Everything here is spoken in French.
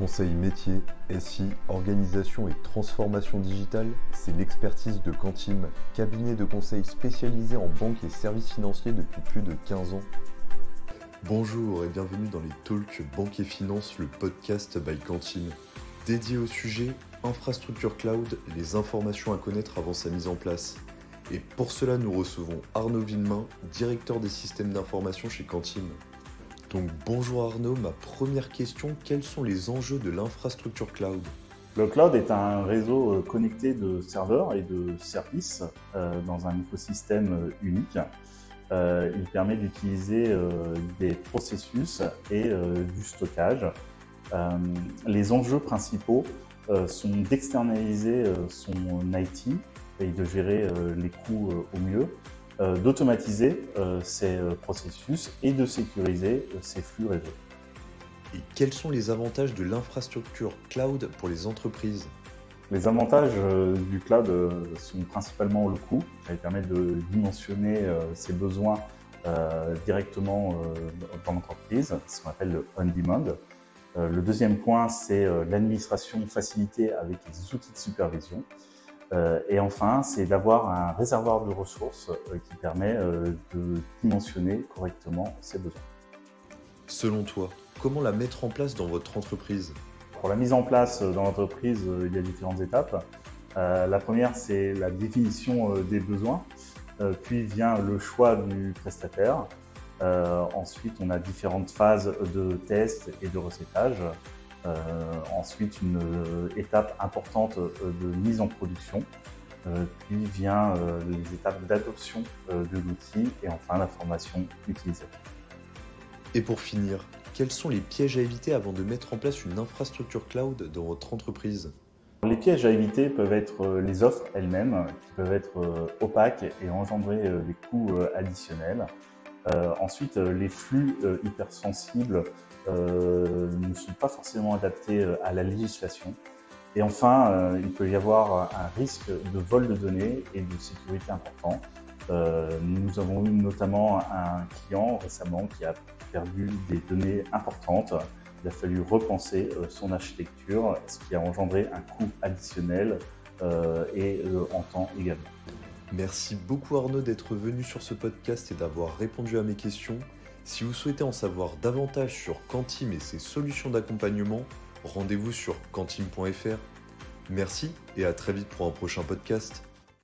Conseil métier, SI, organisation et transformation digitale, c'est l'expertise de Quantim, cabinet de conseil spécialisé en banque et services financiers depuis plus de 15 ans. Bonjour et bienvenue dans les Talks Banque et Finance, le podcast by Quantim. Dédié au sujet infrastructure cloud, les informations à connaître avant sa mise en place. Et pour cela, nous recevons Arnaud Villemain, directeur des systèmes d'information chez Quantim. Donc bonjour Arnaud, ma première question, quels sont les enjeux de l'infrastructure cloud? Le cloud est un réseau euh, connecté de serveurs et de services euh, dans un écosystème euh, unique. il permet d'utiliser des processus et du stockage. les enjeux principaux sont d'externaliser son IT et de gérer les coûts au mieux, d'automatiser euh, ces euh, processus et de sécuriser ces flux réseau. Et quels sont les avantages de l'infrastructure cloud pour les entreprises? Les avantages du cloud sont principalement le coût. Ça permet de dimensionner ses besoins directement dans l'entreprise, ce qu'on appelle le on-demand. Le deuxième point, c'est l'administration facilitée avec les outils de supervision. Euh, et enfin, c'est d'avoir un réservoir de ressources euh, qui permet euh, de dimensionner correctement ses besoins. Selon toi, comment la mettre en place dans votre entreprise? Pour la mise en place dans l'entreprise, il y a différentes étapes. la première, c'est la définition des besoins. puis vient le choix du prestataire. ensuite, on a différentes phases de test et de recettage. Euh, ensuite, une euh, étape importante euh, de mise en production. puis vient les étapes d'adoption de l'outil et enfin la formation utilisateur. Et pour finir, quels sont les pièges à éviter avant de mettre en place une infrastructure cloud dans votre entreprise? Les pièges à éviter peuvent être les offres elles-mêmes, qui peuvent être opaques et engendrer des coûts additionnels. ensuite, les flux hypersensibles ne sont pas forcément adaptés euh, à la législation. Et enfin, euh, il peut y avoir un risque de vol de données et de sécurité important. nous avons eu notamment un client récemment qui a perdu des données importantes. Il a fallu repenser son architecture, ce qui a engendré un coût additionnel et en temps également. Merci beaucoup Arnaud d'être venu sur ce podcast et d'avoir répondu à mes questions. Si vous souhaitez en savoir davantage sur Quantim et ses solutions d'accompagnement, rendez-vous sur quantim.fr. Merci et à très vite pour un prochain podcast.